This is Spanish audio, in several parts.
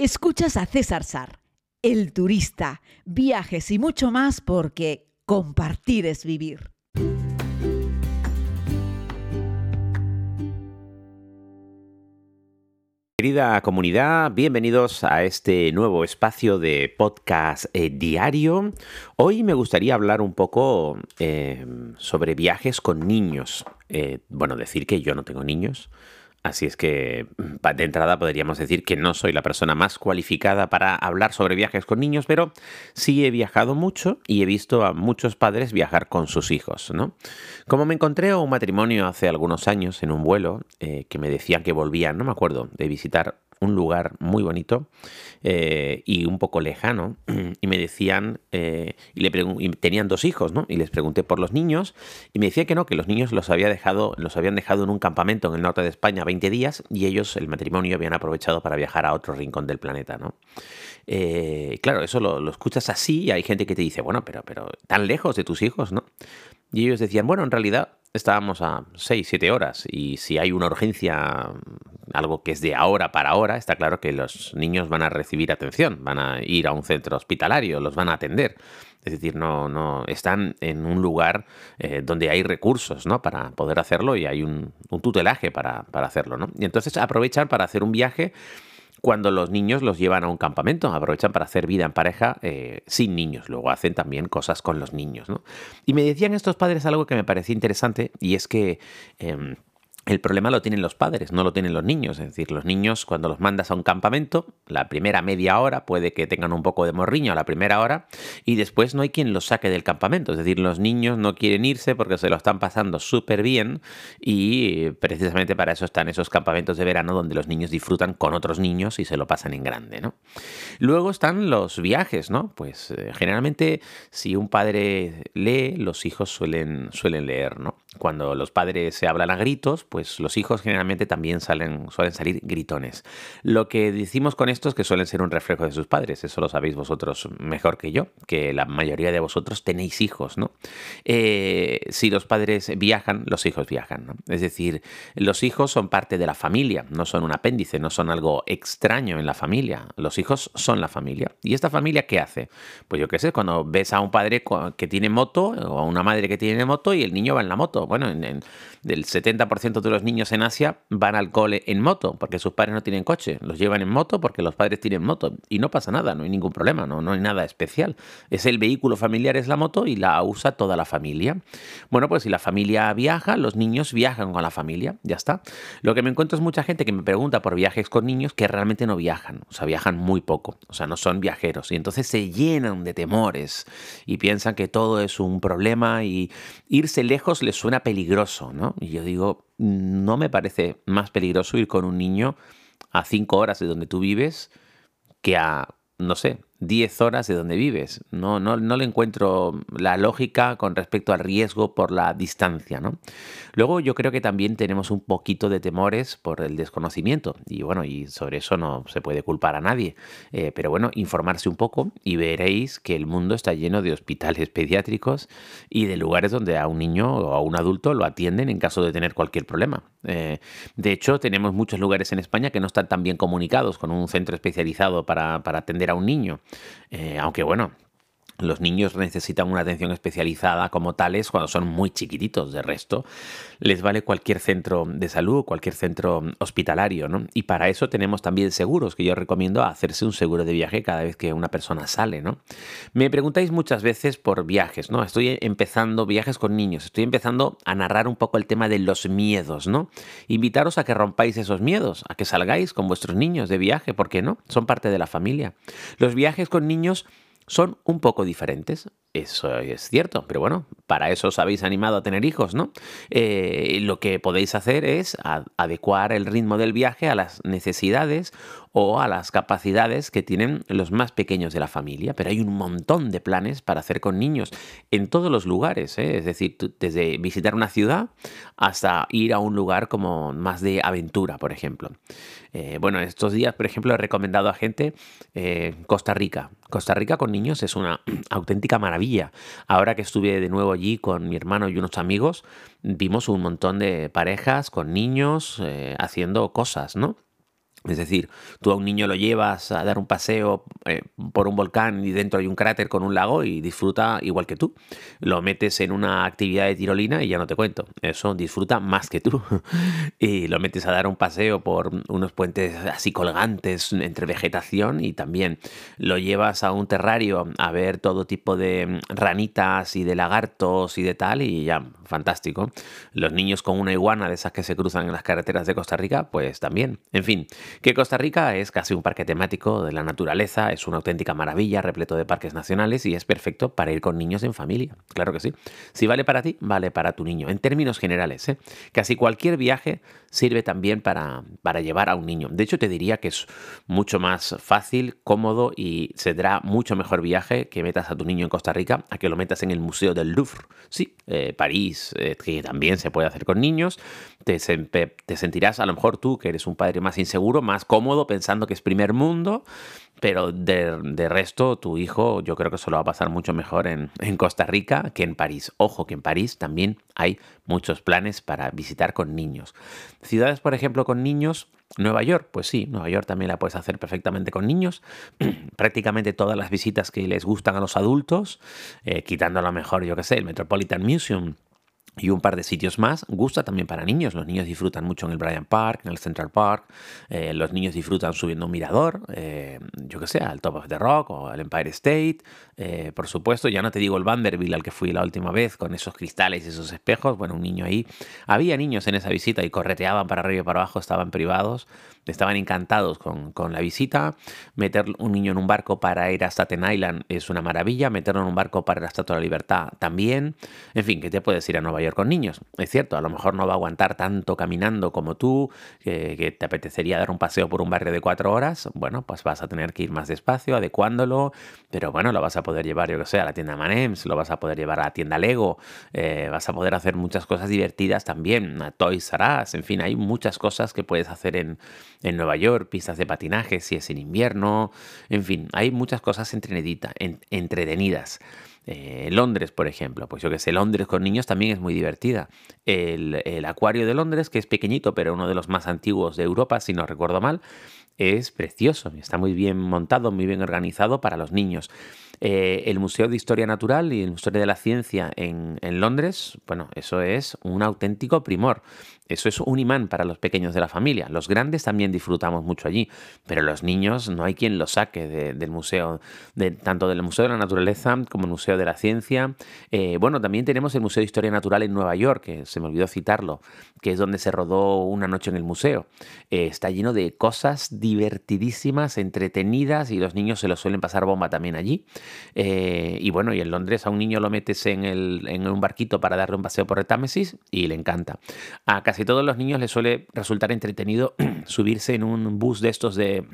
Escuchas a César Sar, el turista, viajes y mucho más porque compartir es vivir. Querida comunidad, bienvenidos a este nuevo espacio de podcast eh, diario. Hoy me gustaría hablar un poco eh, sobre viajes con niños. Eh, bueno, decir que yo no tengo niños, Así es que mm, de entrada podríamos decir que no soy la persona más cualificada para hablar sobre viajes con niños, pero sí he viajado mucho y he visto a muchos padres viajar con sus hijos, ¿no? Como me encontré a un matrimonio hace algunos años en un vuelo eh, que me decían que volvían, no me acuerdo, de visitar un lugar muy bonito eh, y un poco lejano. Y me decían, eh, y, le tenían dos hijos, ¿no? Y les pregunté por los niños y me decía que no, que los niños los, había dejado, los habían dejado en un campamento en el norte de España 20 días y ellos, el matrimonio, habían aprovechado para viajar a otro rincón del planeta, ¿no? Eh, claro, eso lo, lo, escuchas así y hay gente que te dice, bueno, pero, pero tan lejos de tus hijos, ¿no? Y ellos decían, bueno, en realidad estábamos a 6, 7 horas y si hay una urgencia, algo que es de ahora para ahora, está claro que los niños van a recibir atención, van a ir a un centro hospitalario, los van a atender. Es decir, no, no están en un lugar eh, donde hay recursos ¿no? para poder hacerlo y hay un, un tutelaje para, para hacerlo. ¿no? Y entonces aprovechan para hacer un viaje cuando los niños los llevan a un campamento, aprovechan para hacer vida en pareja eh, sin niños, luego hacen también cosas con los niños. ¿no? Y me decían estos padres algo que me parecía interesante y es que... Em, el problema lo tienen los padres, no lo tienen los niños. Es decir, los niños cuando los mandas a un campamento, la primera media hora puede que tengan un poco de morriño a la primera hora y después no hay quien los saque del campamento. Es decir, los niños no quieren irse porque se lo están pasando súper bien y precisamente para eso están esos campamentos de verano donde los niños disfrutan con otros niños y se lo pasan en grande. ¿no? Luego están los viajes, ¿no? Pues eh, generalmente si un padre lee, los hijos suelen, suelen leer, ¿no? Cuando los padres se hablan a gritos, pues los hijos generalmente también salen, suelen salir gritones. Lo que decimos con esto es que suelen ser un reflejo de sus padres, eso lo sabéis vosotros mejor que yo, que la mayoría de vosotros tenéis hijos, ¿no? Eh, si los padres viajan, los hijos viajan. Es decir, los hijos son parte de la familia, no son un apéndice, no son algo extraño en la familia, los hijos son la familia. ¿Y esta familia qué hace? Pues yo qué sé, cuando ves a un padre que tiene moto o a una madre que tiene moto y el niño va en la moto, bueno, en, en, del 70% de los niños en Asia van al cole en moto, porque sus padres no tienen coche. Los llevan en moto porque los padres tienen moto. Y no pasa nada, no hay ningún problema, no, no hay nada especial. Es el vehículo familiar, es la moto y la usa toda la familia. Bueno, pues si la familia viaja, los niños viajan con la familia, ya está. Lo que me encuentro es mucha gente que me pregunta por viajes con niños que realmente no viajan, o sea, viajan muy poco, o sea, no son viajeros. Y entonces se llenan de temores y piensan que todo es un problema y irse lejos les suena peligroso, ¿no? Y yo digo, no me parece más peligroso ir con un niño a cinco horas de donde tú vives que a, no sé, 10 horas de donde vives. No, no, no le encuentro la lógica con respecto al riesgo por la distancia. ¿no? Luego yo creo que también tenemos un poquito de temores por el desconocimiento. Y bueno, y sobre eso no se puede culpar a nadie. Eh, pero bueno, informarse un poco y veréis que el mundo está lleno de hospitales pediátricos y de lugares donde a un niño o a un adulto lo atienden en caso de tener cualquier problema. Eh, de hecho, tenemos muchos lugares en España que no están tan bien comunicados con un centro especializado para, para atender a un niño. Eh, aunque bueno, los niños necesitan una atención especializada como tales cuando son muy chiquititos. De resto, les vale cualquier centro de salud, cualquier centro hospitalario, ¿no? Y para eso tenemos también seguros, que yo recomiendo hacerse un seguro de viaje cada vez que una persona sale, ¿no? Me preguntáis muchas veces por viajes, ¿no? Estoy empezando viajes con niños, estoy empezando a narrar un poco el tema de los miedos, ¿no? Invitaros a que rompáis esos miedos, a que salgáis con vuestros niños de viaje, ¿por qué no? Son parte de la familia. Los viajes con niños son un poco diferentes. Eso es cierto, pero bueno, para eso os habéis animado a tener hijos, ¿no? Eh, lo que podéis hacer es adecuar el ritmo del viaje a las necesidades o a las capacidades que tienen los más pequeños de la familia, pero hay un montón de planes para hacer con niños en todos los lugares, ¿eh? es decir, desde visitar una ciudad hasta ir a un lugar como más de aventura, por ejemplo. Eh, bueno, estos días, por ejemplo, he recomendado a gente Costa Rica. Costa Rica con niños es una auténtica maravilla Ahora que estuve de nuevo allí con mi hermano y unos amigos, vimos un montón de parejas con niños eh, haciendo cosas, ¿no? Es decir, tú a un niño lo llevas a dar un paseo eh, por un volcán y dentro hay un cráter con un lago y disfruta igual que tú. Lo metes en una actividad de tirolina y ya no te cuento. Eso disfruta más que tú. y lo metes a dar un paseo por unos puentes así colgantes entre vegetación y también lo llevas a un terrario a ver todo tipo de ranitas y de lagartos y de tal y ya, fantástico. Los niños con una iguana de esas que se cruzan en las carreteras de Costa Rica, pues también. En fin que Costa Rica es casi un parque temático de la naturaleza, es una auténtica maravilla, repleto de parques nacionales y es perfecto para ir con niños en familia. Claro que sí. Si vale para ti, vale para tu niño. En términos generales, ¿eh? casi cualquier viaje sirve también para, para llevar a un niño. De hecho, te diría que es mucho más fácil, cómodo y será mucho mejor viaje que metas a tu niño en Costa Rica a que lo metas en el Museo del Louvre. Sí, eh, París, eh, que también se puede hacer con niños. Te, sentirás, a lo mejor tú, que eres un padre más inseguro, más cómodo pensando que es primer mundo, pero de, resto tu hijo yo creo que se lo va a pasar mucho mejor en, Costa Rica que en París. Ojo que en París también hay muchos planes para visitar con niños. Ciudades, por ejemplo, con niños. Nueva York, pues sí, Nueva York también la puedes hacer perfectamente con niños. Prácticamente todas las visitas que les gustan a los adultos, eh, quitando a lo mejor, yo que sé, el Metropolitan Museum y un par de sitios más. Gusta también para niños. Los niños disfrutan mucho en el Bryant Park, en el Central Park. Eh, los niños disfrutan subiendo un mirador, eh, yo que sé, al Top of the Rock o al Empire State. Eh, por supuesto, ya no te digo el Vanderbilt al que fui la última vez con esos cristales y esos espejos. Bueno, un niño ahí. Había niños en esa visita y correteaban para arriba y para abajo, estaban privados estaban encantados con, la visita. Meter un niño en un barco para ir a Staten Island es una maravilla. Meterlo en un barco para la Estatua de la Libertad también. En fin, que te puedes ir a Nueva York con niños. Es cierto, a lo mejor no va a aguantar tanto caminando como tú, que, te apetecería dar un paseo por un barrio de cuatro horas. Bueno, pues vas a tener que ir más despacio, adecuándolo. Pero bueno, lo vas a poder llevar, yo que sé, a la tienda Manems, lo vas a poder llevar a la tienda Lego. Eh, vas a poder hacer muchas cosas divertidas también. A Toys R Us, en fin, hay muchas cosas que puedes hacer en en Nueva York, pistas de patinaje si es en invierno, en fin, hay muchas cosas entretenidas. Eh, Londres, por ejemplo, pues yo que sé, Londres con niños también es muy divertida. El, el, acuario de Londres, que es pequeñito, pero uno de los más antiguos de Europa, si no recuerdo mal, es precioso, está muy bien montado, muy bien organizado para los niños. Eh, el Museo de Historia Natural y el Museo de la Ciencia en, Londres, bueno, eso es un auténtico primor. Eso es un imán para los pequeños de la familia. Los grandes también disfrutamos mucho allí, pero los niños no hay quien los saque del museo, tanto del Museo de la Naturaleza como el Museo de la Ciencia. Eh, bueno, también tenemos el Museo de Historia Natural en Nueva York, que se me olvidó citarlo, que es donde se rodó una noche en el museo. Eh, está lleno de cosas divertidísimas, entretenidas y los niños se lo suelen pasar bomba también allí. Eh, y bueno, y en Londres a un niño lo metes en, el, en un barquito para darle un paseo por el Támesis y le encanta. A casi todos los niños les suele resultar entretenido subirse en un bus de estos de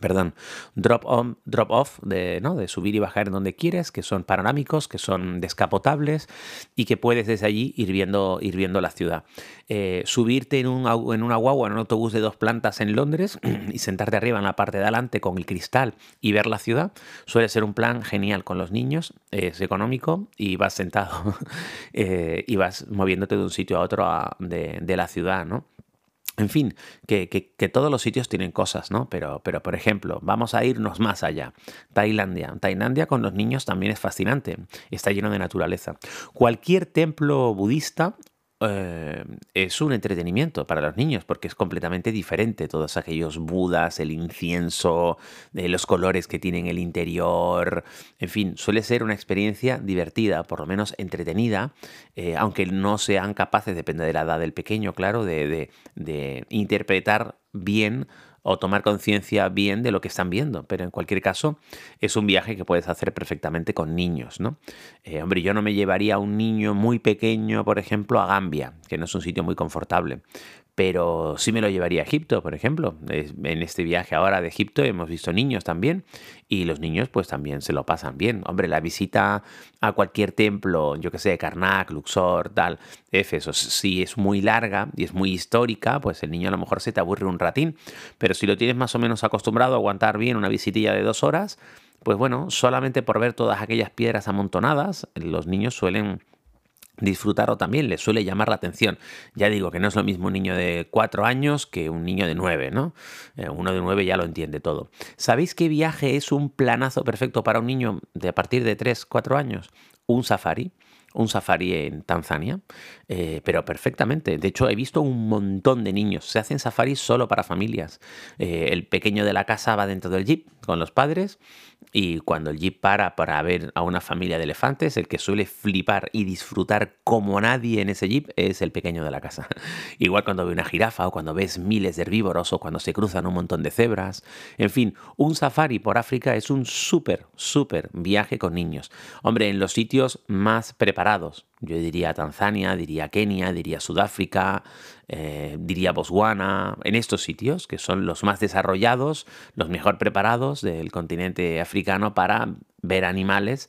perdón, drop on, drop off, de, ¿no? de subir y bajar en donde quieres, que son panorámicos, que son descapotables y que puedes desde allí ir viendo, ir viendo la ciudad. Eh, subirte en, un, en una guagua, en un autobús de dos plantas en Londres y sentarte arriba en la parte de adelante con el cristal y ver la ciudad, suele ser un plan genial con los niños, es económico y vas sentado eh, y vas moviéndote de un sitio a otro de, de la ciudad, ¿no? En fin, que, todos los sitios tienen cosas, ¿no? Pero, pero, por ejemplo, vamos a irnos más allá. Tailandia. Tailandia con los niños también es fascinante. Está lleno de naturaleza. Cualquier templo budista eh, es un entretenimiento para los niños porque es completamente diferente. Todos aquellos budas, el incienso, eh, los colores que tienen el interior, en fin, suele ser una experiencia divertida, por lo menos entretenida, eh, aunque no sean capaces, depende de la edad del pequeño, claro, de, de interpretar bien o tomar conciencia bien de lo que están viendo. Pero en cualquier caso, es un viaje que puedes hacer perfectamente con niños, ¿no? Eh, hombre, yo no me llevaría a un niño muy pequeño, por ejemplo, a Gambia, que no es un sitio muy confortable pero sí me lo llevaría a Egipto, por ejemplo. En este viaje ahora de Egipto hemos visto niños también y los niños pues también se lo pasan bien. Hombre, la visita a cualquier templo, yo que sé, Karnak, Luxor, tal, Éfeso, si es muy larga y es muy histórica, pues el niño a lo mejor se te aburre un ratín, pero si lo tienes más o menos acostumbrado a aguantar bien una visitilla de dos horas, pues bueno, solamente por ver todas aquellas piedras amontonadas, los niños suelen disfrutarlo también, le suele llamar la atención. Ya digo que no es lo mismo un niño de cuatro años que un niño de nueve, ¿no? Eh, uno de nueve ya lo entiende todo. ¿Sabéis qué viaje es un planazo perfecto para un niño de a partir de tres, cuatro años? Un safari un safari en Tanzania, eh, pero perfectamente. De hecho, he visto un montón de niños. Se hacen safaris solo para familias. Eh, el pequeño de la casa va dentro del jeep con los padres y cuando el jeep para para ver a una familia de elefantes, el que suele flipar y disfrutar como nadie en ese jeep es el pequeño de la casa. Igual cuando ve una jirafa o cuando ves miles de herbívoros o cuando se cruzan un montón de cebras. En fin, un safari por África es un súper, súper viaje con niños. Hombre, en los sitios más preparados. Yo diría Tanzania, diría Kenia, diría Sudáfrica, eh, diría Botswana, en estos sitios, que son los más desarrollados, los mejor preparados del continente africano para ver animales,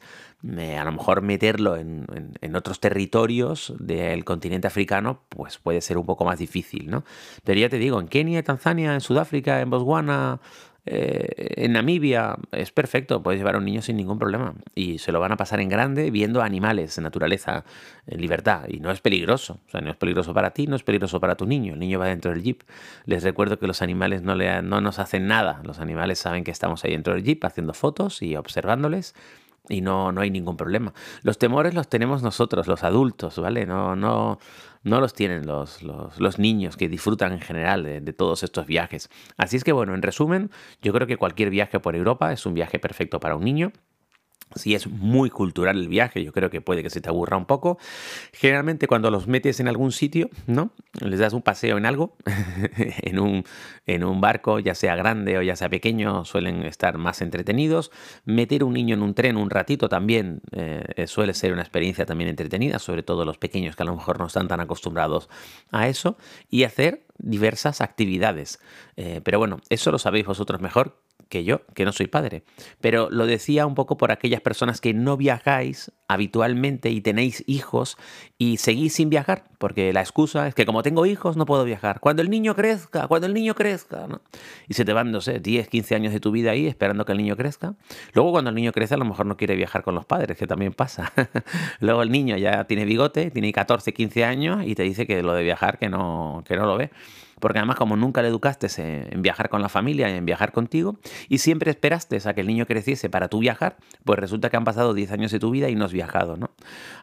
eh, a lo mejor meterlo en, en, otros territorios del continente africano, pues puede ser un poco más difícil, ¿no? Pero ya te digo, en Kenia, Tanzania, en Sudáfrica, en Botswana, eh, en Namibia es perfecto, puedes llevar a un niño sin ningún problema y se lo van a pasar en grande viendo animales, naturaleza, en libertad y no es peligroso, o sea, no es peligroso para ti, no es peligroso para tu niño, el niño va dentro del jeep. Les recuerdo que los animales no, le, no nos hacen nada, los animales saben que estamos ahí dentro del jeep haciendo fotos y observándoles y no, no hay ningún problema. Los temores los tenemos nosotros, los adultos, ¿vale? No, no, no los tienen los, los, niños que disfrutan en general de, de, todos estos viajes. Así es que bueno, en resumen, yo creo que cualquier viaje por Europa es un viaje perfecto para un niño. Si es muy cultural el viaje, yo creo que puede que se te aburra un poco. Generalmente cuando los metes en algún sitio, ¿no? Les das un paseo en algo, en, un, en un barco, ya sea grande o ya sea pequeño, suelen estar más entretenidos. Meter un niño en un tren un ratito también eh, suele ser una experiencia también entretenida, sobre todo los pequeños que a lo mejor no están tan acostumbrados a eso. Y hacer diversas actividades. Eh, pero bueno, eso lo sabéis vosotros mejor que yo, que no soy padre. Pero lo decía un poco por aquellas personas que no viajáis habitualmente y tenéis hijos y seguís sin viajar, porque la excusa es que como tengo hijos no puedo viajar. Cuando el niño crezca, cuando el niño crezca, ¿no? Y se te van, no sé, 10, 15 años de tu vida ahí esperando que el niño crezca. Luego cuando el niño crece a lo mejor no quiere viajar con los padres, que también pasa. Luego el niño ya tiene bigote, tiene 14, 15 años y te dice que lo de viajar que no, que no lo ve porque además como nunca le educaste en viajar con la familia en viajar contigo, y siempre esperaste a que el niño creciese para tú viajar, pues resulta que han pasado 10 años de tu vida y no has viajado, ¿no?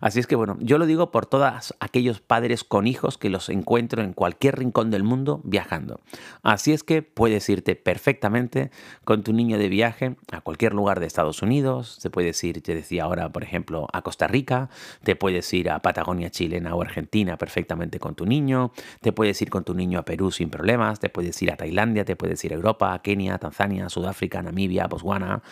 Así es que bueno, yo lo digo por todos aquellos padres con hijos que los encuentro en cualquier rincón del mundo viajando. Así es que puedes irte perfectamente con tu niño de viaje a cualquier lugar de Estados Unidos, te puedes ir, te decía ahora, por ejemplo, a Costa Rica, te puedes ir a Patagonia chilena o Argentina perfectamente con tu niño, te puedes ir con tu niño a Perú sin problemas, te puedes ir a Tailandia, te puedes ir a Europa, a Kenia, Tanzania, Sudáfrica, Namibia, Botswana,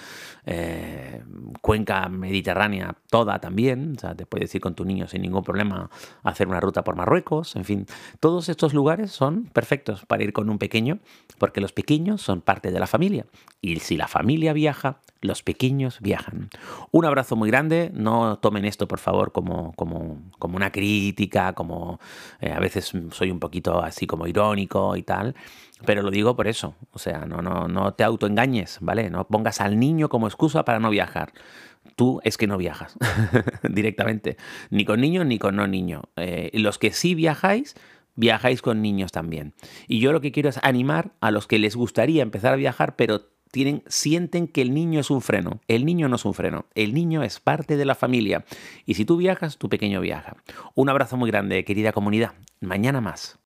eh, cuenca mediterránea, toda también, o sea, te puedes ir con tu niño sin ningún problema a hacer una ruta por Marruecos, en fin, todos estos lugares son perfectos para ir con un pequeño, porque los pequeños son parte de la familia, y si la familia viaja, los pequeños viajan. Un abrazo muy grande, no tomen esto por favor como, como, como una crítica, como eh, a veces soy un poquito así como irónico y tal, pero lo digo por eso, o sea, no, no, no te autoengañes, ¿vale? No pongas al niño como excusa para no viajar. Tú es que no viajas directamente, ni con niño ni con no niño. Eh, los que sí viajáis, viajáis con niños también. Y yo lo que quiero es animar a los que les gustaría empezar a viajar, pero tienen, sienten que el niño es un freno. El niño no es un freno, el niño es parte de la familia. Y si tú viajas, tu pequeño viaja. Un abrazo muy grande, querida comunidad. Mañana más.